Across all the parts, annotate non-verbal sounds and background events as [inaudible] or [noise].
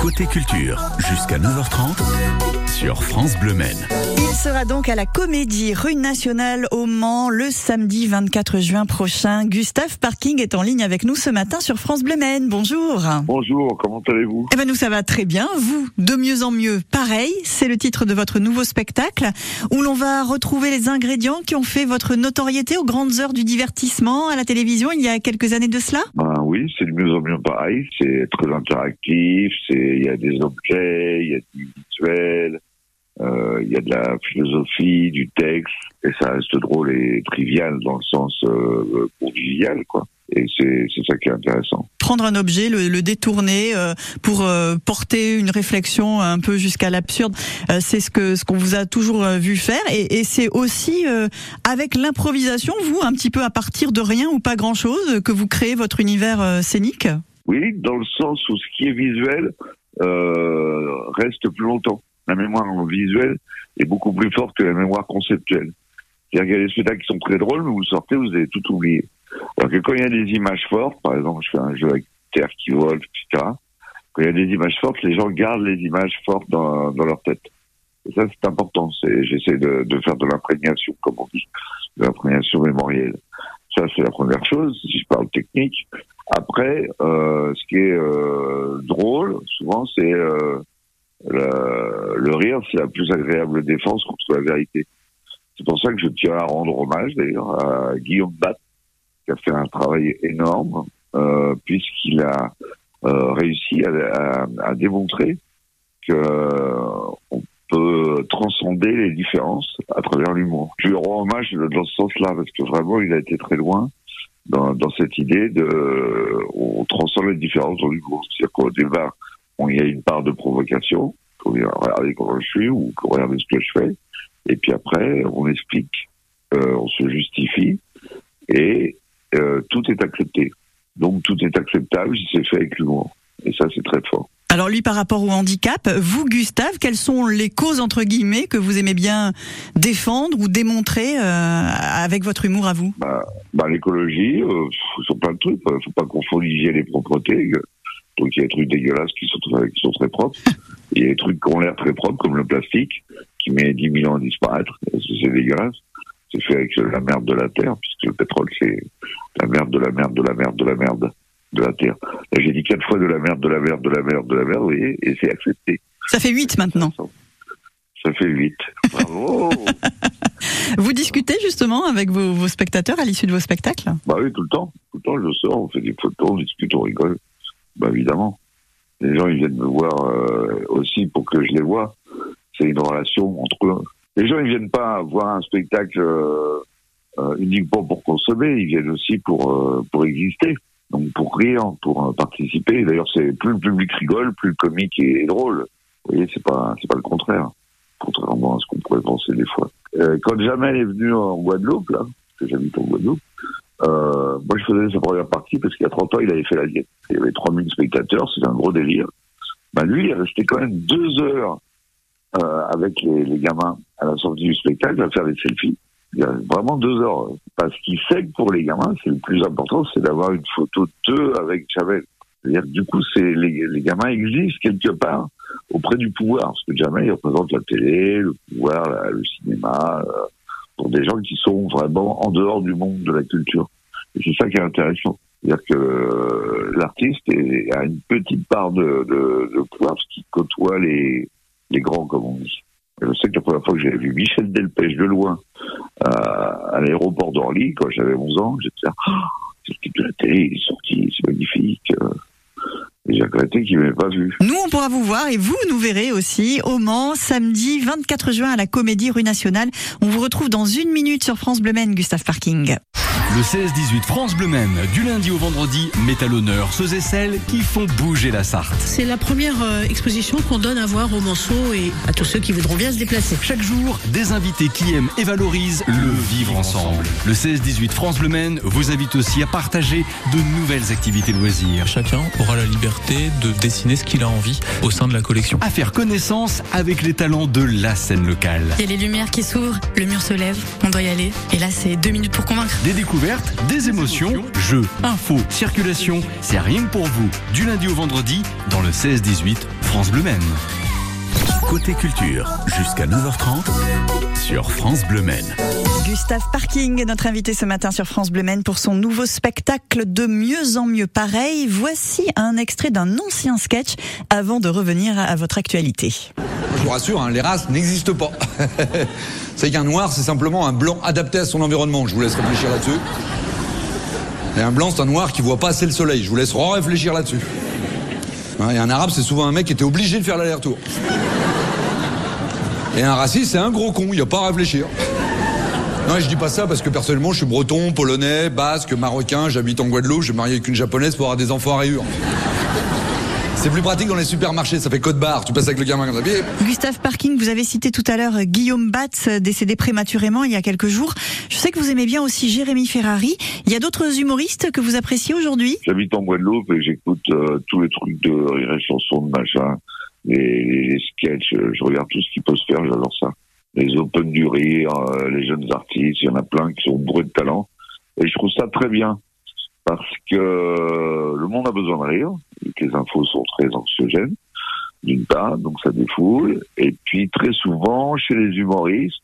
Côté culture, jusqu'à 9h30 sur France Bleu Maine. Il sera donc à la Comédie Rue Nationale au Mans le samedi 24 juin prochain. Gustave Parking est en ligne avec nous ce matin sur France Bleu Maine. Bonjour. Bonjour, comment allez-vous? Eh ben nous ça va très bien. Vous, de mieux en mieux, pareil. C'est le titre de votre nouveau spectacle où l'on va retrouver les ingrédients qui ont fait votre notoriété aux grandes heures du divertissement à la télévision il y a quelques années de cela? Ben oui, c'est de mieux en mieux pareil. C'est très interactif. C'est il y a des objets, il y a du visuel. Euh, il y a de la philosophie, du texte, et ça reste drôle et trivial dans le sens euh, convivial, quoi. Et c'est c'est ça qui est intéressant. Prendre un objet, le, le détourner euh, pour euh, porter une réflexion un peu jusqu'à l'absurde, euh, c'est ce que ce qu'on vous a toujours euh, vu faire. Et, et c'est aussi euh, avec l'improvisation, vous, un petit peu à partir de rien ou pas grand chose, que vous créez votre univers euh, scénique? Oui, dans le sens où ce qui est visuel euh, reste plus longtemps. La mémoire visuelle est beaucoup plus forte que la mémoire conceptuelle. C'est-à-dire y a des spectacles qui sont très drôles, mais vous sortez, vous avez tout oublié. Alors que quand il y a des images fortes, par exemple, je fais un jeu avec terre qui vole, etc. Quand il y a des images fortes, les gens gardent les images fortes dans, leur tête. Et ça, c'est important. J'essaie de, de faire de l'imprégnation, comme on dit, de l'imprégnation mémorielle. Ça, c'est la première chose, si je parle technique. Après, euh, ce qui est euh, drôle, souvent, c'est euh, le, le rire, c'est la plus agréable défense contre la vérité. C'est pour ça que je tiens à rendre hommage, d'ailleurs, à Guillaume Bat, qui a fait un travail énorme, euh, puisqu'il a euh, réussi à, à, à démontrer que euh, on peut transcender les différences à travers l'humour. Je lui rends hommage dans ce sens-là, parce que vraiment, il a été très loin dans, dans cette idée de on transcende les différences dans l'humour. C'est-à-dire qu'au départ, on, y a une part de provocation, qu'on vient regarder comment je suis ou qu'on regarde ce que je fais, et puis après, on explique, euh, on se justifie, et euh, tout est accepté. Donc tout est acceptable si c'est fait avec l'humour. Et ça, c'est très fort. Alors lui, par rapport au handicap, vous, Gustave, quelles sont les causes entre guillemets que vous aimez bien défendre ou démontrer euh, avec votre humour à vous? Bah, bah l'écologie, euh, sont plein de trucs. Il faut pas confondre l'hygiène et propreté. Donc il y a des trucs dégueulasses qui sont qui sont très propres. [laughs] Il y a des trucs qui ont l'air très propres, comme le plastique, qui met 10 000 ans à disparaître. C'est dégueulasse. C'est fait avec la merde de la terre, puisque le pétrole, c'est la merde de la merde de la merde de la merde de la terre. Là, j'ai dit quatre fois de la merde, de la merde, de la merde, de la merde, vous voyez, et c'est accepté. Ça fait 8 maintenant. Ça fait huit. Bravo [laughs] Vous discutez justement avec vos, vos spectateurs à l'issue de vos spectacles? Bah oui, tout le temps. Tout le temps, je sors, on fait des photos, on discute, on rigole. Bah évidemment. Les gens, ils viennent me voir euh, aussi pour que je les vois. C'est une relation entre eux. Les gens, ils viennent pas voir un spectacle euh, euh, uniquement pour consommer, ils viennent aussi pour, euh, pour exister. Donc pour rire, pour euh, participer. D'ailleurs, c'est plus le public rigole, plus le comique est, est drôle. Vous voyez, c'est pas c'est pas le contraire. Contrairement à ce qu'on pourrait penser des fois. Euh, quand Jamel est venu en Guadeloupe, là, parce que j'habite en Guadeloupe, euh, moi je faisais sa première partie parce qu'il y a 30 ans, il avait fait la diète. Il y avait 3000 spectateurs, c'était un gros délire. Bah lui, il est resté quand même deux heures euh, avec les, les gamins à la sortie du spectacle à faire des selfies. Il y a vraiment deux heures. Parce qu'il sait que pour les gamins, c'est le plus important, c'est d'avoir une photo d'eux avec Jamel. C'est-à-dire que du coup, c'est les, les gamins existent quelque part auprès du pouvoir. Parce que Jamel, il représente la télé, le pouvoir, le cinéma, euh, pour des gens qui sont vraiment en dehors du monde de la culture. Et c'est ça qui est intéressant. C'est-à-dire que euh, l'artiste a une petite part de, de, de pouvoir parce qu'il côtoie les, les grands, comme on dit. Je sais que la première fois que j'avais vu Michel Delpech de loin euh, à l'aéroport d'Orly, quand j'avais 11 ans, j'étais là, oh, c'est le type de la télé, il est sorti, c'est magnifique. euh. Et j'ai regretté qu'il ne m'ait pas vu. Nous, on pourra vous voir et vous nous verrez aussi au Mans, samedi 24 juin à la Comédie Rue Nationale. On vous retrouve dans une minute sur France Bleu Gustave Parking. Le 16-18 France Bleu Maine, du lundi au vendredi, met à l'honneur ceux et celles qui font bouger la Sarthe. C'est la première euh, exposition qu'on donne à voir aux Manceaux et à tous ceux qui voudront bien se déplacer. Chaque jour, des invités qui aiment et valorisent le vivre ensemble. Le 16-18 France Bleu Maine vous invite aussi à partager de nouvelles activités loisirs, Chacun aura la liberté de dessiner ce qu'il a envie au sein de la collection. à faire connaissance avec les talents de la scène locale. Il y a les lumières qui s'ouvrent, le mur se lève, on doit y aller. Et là, c'est deux minutes pour convaincre. Des découvertes, des émotions, jeux, infos, circulation, c'est rien que pour vous. Du lundi au vendredi, dans le 16-18 France Bleu Maine. Côté culture, jusqu'à 9h30 sur France Bleu Maine. Gustave Parking est notre invité ce matin sur France Bleu Maine pour son nouveau spectacle de mieux en mieux pareil. Voici un extrait d'un ancien sketch avant de revenir à votre actualité. Je vous rassure, hein, les races n'existent pas. [laughs] c'est qu'un noir, c'est simplement un blanc adapté à son environnement. Je vous laisse réfléchir là-dessus. Et un blanc, c'est un noir qui voit pas assez le soleil. Je vous laisse réfléchir là-dessus. Et un arabe, c'est souvent un mec qui était obligé de faire l'aller-retour. Et un raciste, c'est un gros con, il n'y a pas à réfléchir. Non, je dis pas ça parce que personnellement, je suis breton, polonais, basque, marocain, j'habite en Guadeloupe, je suis marié avec une japonaise pour avoir des enfants à rayures. C'est plus pratique dans les supermarchés, ça fait code barre, tu passes avec le gamin comme ça. Gustave Parking, vous avez cité tout à l'heure Guillaume Batz, décédé prématurément il y a quelques jours. Je sais que vous aimez bien aussi Jérémy Ferrari. Il y a d'autres humoristes que vous appréciez aujourd'hui? J'habite en Guadeloupe et j'écoute euh, tous les trucs de rire et chansons, de machin, les, les sketchs, je regarde tout ce qui peut se faire, j'adore ça les Open du Rire, euh, les jeunes artistes, il y en a plein qui sont bourrés de talent. Et je trouve ça très bien. Parce que le monde a besoin de rire, les infos sont très anxiogènes, d'une part, donc ça défoule. Et puis très souvent, chez les humoristes,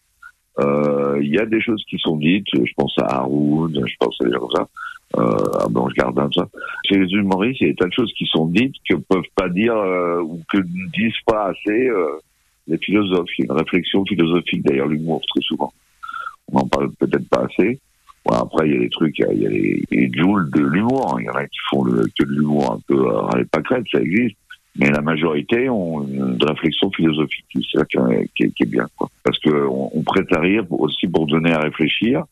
euh, il y a des choses qui sont dites, je pense à Haroun, je pense à des gens comme ça, euh, à Blanche Gardin, tout ça. Chez les humoristes, il y a des de choses qui sont dites que peuvent pas dire euh, ou que ne disent pas assez euh, les philosophes. Il y a une réflexion philosophique derrière l'humour très souvent. On n'en parle peut-être pas assez. Bon, après, il y a des trucs, il y a, les, les joules de l'humour. Il y en a qui font le, que de l'humour un peu à euh, les pâquerettes, ça existe. Mais la majorité ont une réflexion philosophique, c'est ça qui est, qui est, bien, quoi. Parce que on, on, prête à rire aussi pour donner à réfléchir.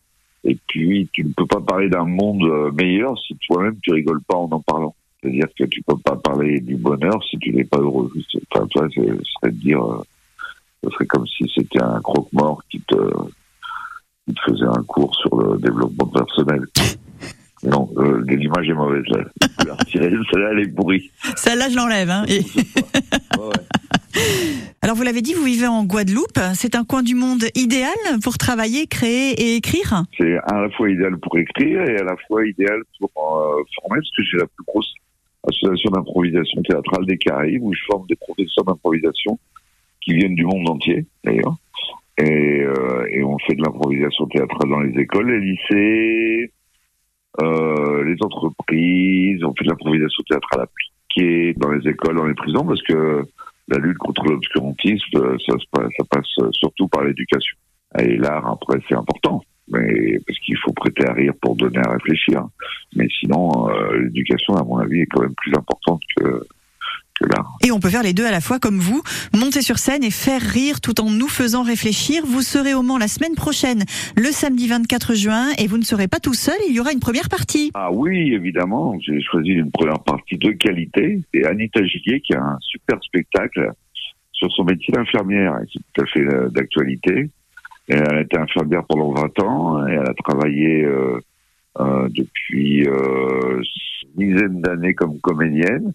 Et puis, tu ne peux pas parler d'un monde euh, meilleur si toi-même tu rigoles pas en en parlant. C'est-à-dire que tu peux pas parler du bonheur si tu n'es pas heureux. Enfin, toi, c'est de dire, euh, ce serait comme si c'était un croque-mort qui te, qui te faisait un cours sur le développement personnel. [laughs] Non, euh, l'image est mauvaise là. Celle-là, elle est pourrie. Celle-là, je l'enlève. Hein. Et... Alors, vous l'avez dit, vous vivez en Guadeloupe. C'est un coin du monde idéal pour travailler, créer et écrire C'est à la fois idéal pour écrire et à la fois idéal pour euh, former, parce que j'ai la plus grosse association d'improvisation théâtrale des Caraïbes, où je forme des professeurs d'improvisation qui viennent du monde entier, d'ailleurs. Et, euh, et, on fait de l'improvisation théâtrale dans les écoles, les lycées, euh, les entreprises, on fait de l'improvisation théâtrale appliquée dans les écoles, dans les prisons, parce que la lutte contre l'obscurantisme, ça, ça passe surtout par l'éducation. Et l'art, après, c'est important, mais parce qu'il faut prêter à rire pour donner à réfléchir. Mais sinon, euh, l'éducation, à mon avis, est quand même plus importante que et on peut faire les deux à la fois comme vous, monter sur scène et faire rire tout en nous faisant réfléchir. Vous serez au Mans la semaine prochaine, le samedi 24 juin, et vous ne serez pas tout seul, il y aura une première partie. Ah oui, évidemment, j'ai choisi une première partie de qualité. C'est Anita Gillier qui a un super spectacle sur son métier d'infirmière, qui est tout à fait euh, d'actualité. Elle a été infirmière pendant 20 ans et elle a travaillé euh, euh, depuis euh, une dizaine d'années comme comédienne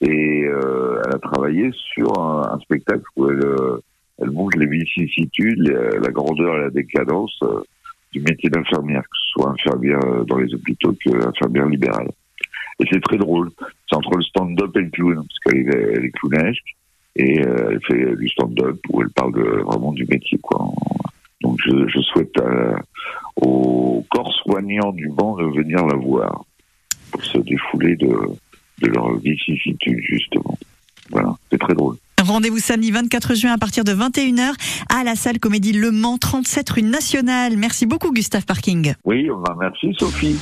et euh, elle a travaillé sur un, un spectacle où elle, euh, elle montre les vicissitudes, la grandeur et la décadence euh, du métier d'infirmière, que ce soit infirmière dans les hôpitaux que infirmière libérale. Et c'est très drôle. C'est entre le stand-up et le clown, parce qu'elle est, clownesque et elle fait du stand-up où elle parle vraiment du métier, quoi. Donc je, je souhaite aux corps soignants du banc de venir la voir pour se défouler de, de leur vicissitude, justement. Voilà, c'est très drôle. Rendez-vous samedi 24 juin à partir de 21h à la salle Comédie Le Mans, 37 rue Nationale. Merci beaucoup Gustave Parking. Oui, bah, merci Sophie.